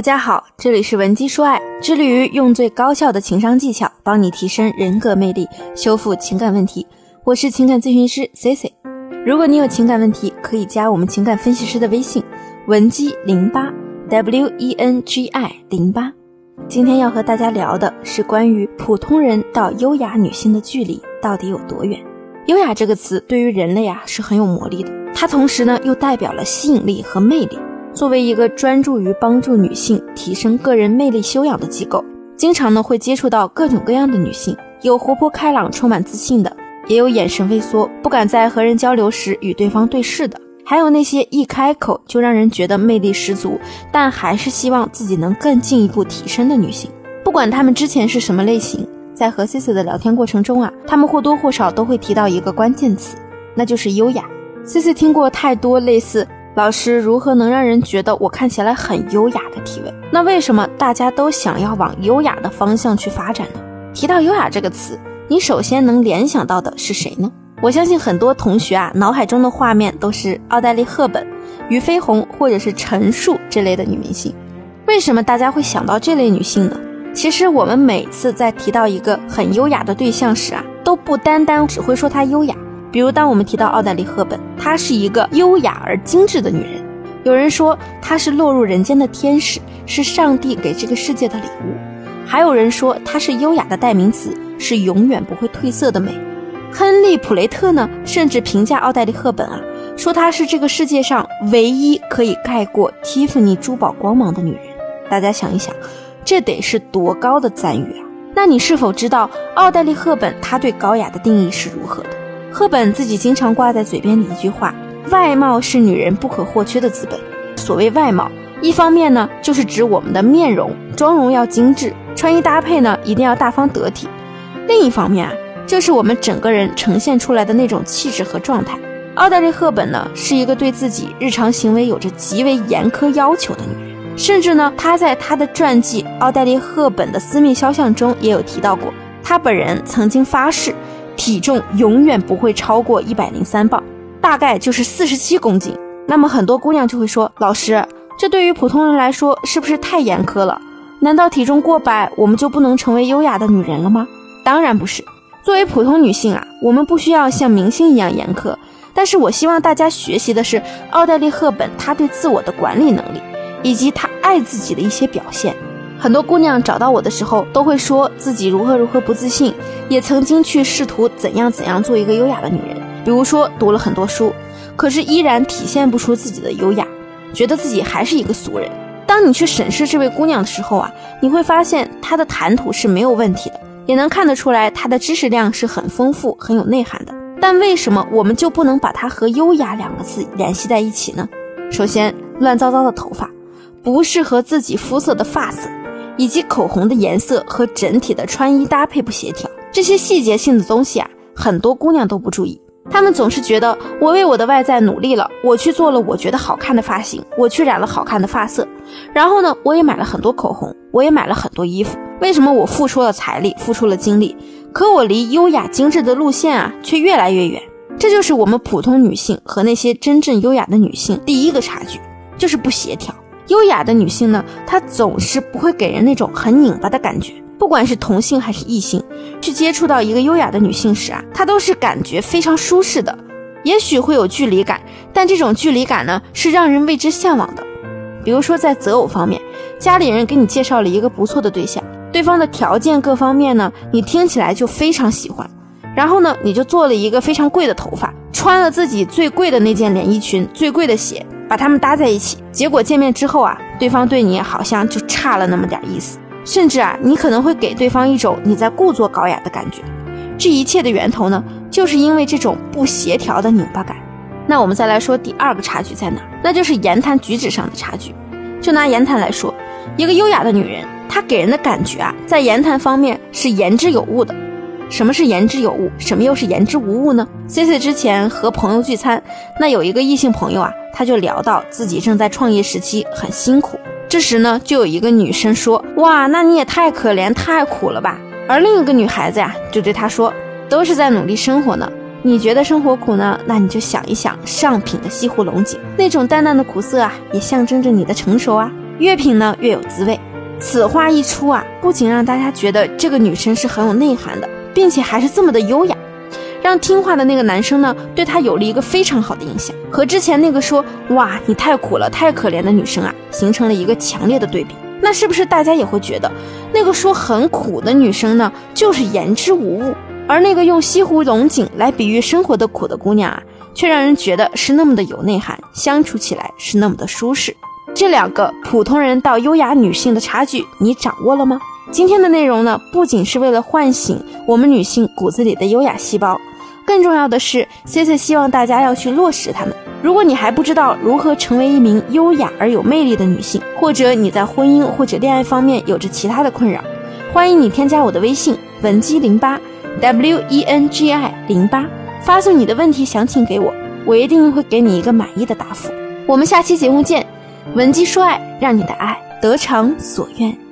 大家好，这里是文姬说爱，致力于用最高效的情商技巧帮你提升人格魅力，修复情感问题。我是情感咨询师 C C。如果你有情感问题，可以加我们情感分析师的微信文姬零八 W E N G I 零八。今天要和大家聊的是关于普通人到优雅女性的距离到底有多远。优雅这个词对于人类啊是很有魔力的，它同时呢又代表了吸引力和魅力。作为一个专注于帮助女性提升个人魅力修养的机构，经常呢会接触到各种各样的女性，有活泼开朗、充满自信的，也有眼神畏缩、不敢在和人交流时与对方对视的，还有那些一开口就让人觉得魅力十足，但还是希望自己能更进一步提升的女性。不管她们之前是什么类型，在和 C C 的聊天过程中啊，她们或多或少都会提到一个关键词，那就是优雅。C C 听过太多类似。老师如何能让人觉得我看起来很优雅的提问？那为什么大家都想要往优雅的方向去发展呢？提到优雅这个词，你首先能联想到的是谁呢？我相信很多同学啊，脑海中的画面都是奥黛丽·赫本、俞飞鸿或者是陈数这类的女明星。为什么大家会想到这类女性呢？其实我们每次在提到一个很优雅的对象时啊，都不单单只会说她优雅。比如，当我们提到奥黛丽·赫本，她是一个优雅而精致的女人。有人说她是落入人间的天使，是上帝给这个世界的礼物；还有人说她是优雅的代名词，是永远不会褪色的美。亨利·普雷特呢，甚至评价奥黛丽·赫本啊，说她是这个世界上唯一可以盖过蒂芙尼珠宝光芒的女人。大家想一想，这得是多高的赞誉啊！那你是否知道奥黛丽·赫本她对高雅的定义是如何的？赫本自己经常挂在嘴边的一句话：“外貌是女人不可或缺的资本。”所谓外貌，一方面呢，就是指我们的面容、妆容要精致，穿衣搭配呢一定要大方得体；另一方面啊，就是我们整个人呈现出来的那种气质和状态。奥黛丽·赫本呢，是一个对自己日常行为有着极为严苛要求的女人，甚至呢，她在她的传记《奥黛丽·赫本的私密肖像》中也有提到过，她本人曾经发誓。体重永远不会超过一百零三磅，大概就是四十七公斤。那么很多姑娘就会说：“老师，这对于普通人来说是不是太严苛了？难道体重过百我们就不能成为优雅的女人了吗？”当然不是。作为普通女性啊，我们不需要像明星一样严苛。但是我希望大家学习的是奥黛丽·赫本她对自我的管理能力，以及她爱自己的一些表现。很多姑娘找到我的时候，都会说自己如何如何不自信，也曾经去试图怎样怎样做一个优雅的女人，比如说读了很多书，可是依然体现不出自己的优雅，觉得自己还是一个俗人。当你去审视这位姑娘的时候啊，你会发现她的谈吐是没有问题的，也能看得出来她的知识量是很丰富、很有内涵的。但为什么我们就不能把她和优雅两个字联系在一起呢？首先，乱糟糟的头发，不适合自己肤色的发色。以及口红的颜色和整体的穿衣搭配不协调，这些细节性的东西啊，很多姑娘都不注意。她们总是觉得我为我的外在努力了，我去做了我觉得好看的发型，我去染了好看的发色，然后呢，我也买了很多口红，我也买了很多衣服。为什么我付出了财力，付出了精力，可我离优雅精致的路线啊，却越来越远？这就是我们普通女性和那些真正优雅的女性第一个差距，就是不协调。优雅的女性呢，她总是不会给人那种很拧巴的感觉。不管是同性还是异性，去接触到一个优雅的女性时啊，她都是感觉非常舒适的。也许会有距离感，但这种距离感呢，是让人为之向往的。比如说在择偶方面，家里人给你介绍了一个不错的对象，对方的条件各方面呢，你听起来就非常喜欢。然后呢，你就做了一个非常贵的头发，穿了自己最贵的那件连衣裙，最贵的鞋。把他们搭在一起，结果见面之后啊，对方对你好像就差了那么点意思，甚至啊，你可能会给对方一种你在故作高雅的感觉。这一切的源头呢，就是因为这种不协调的拧巴感。那我们再来说第二个差距在哪？那就是言谈举止上的差距。就拿言谈来说，一个优雅的女人，她给人的感觉啊，在言谈方面是言之有物的。什么是言之有物？什么又是言之无物呢？C C 之前和朋友聚餐，那有一个异性朋友啊，他就聊到自己正在创业时期很辛苦。这时呢，就有一个女生说：“哇，那你也太可怜太苦了吧。”而另一个女孩子呀，就对他说：“都是在努力生活呢，你觉得生活苦呢？那你就想一想上品的西湖龙井，那种淡淡的苦涩啊，也象征着你的成熟啊。”越品呢越有滋味。此话一出啊，不仅让大家觉得这个女生是很有内涵的，并且还是这么的优雅，让听话的那个男生呢对她有了一个非常好的印象，和之前那个说哇你太苦了太可怜的女生啊，形成了一个强烈的对比。那是不是大家也会觉得，那个说很苦的女生呢，就是言之无物，而那个用西湖龙井来比喻生活的苦的姑娘啊，却让人觉得是那么的有内涵，相处起来是那么的舒适。这两个普通人到优雅女性的差距，你掌握了吗？今天的内容呢，不仅是为了唤醒我们女性骨子里的优雅细胞，更重要的是，C C 希望大家要去落实它们。如果你还不知道如何成为一名优雅而有魅力的女性，或者你在婚姻或者恋爱方面有着其他的困扰，欢迎你添加我的微信文姬零八 W E N G I 零八，发送你的问题详情给我，我一定会给你一个满意的答复。我们下期节目见，文姬说爱，让你的爱得偿所愿。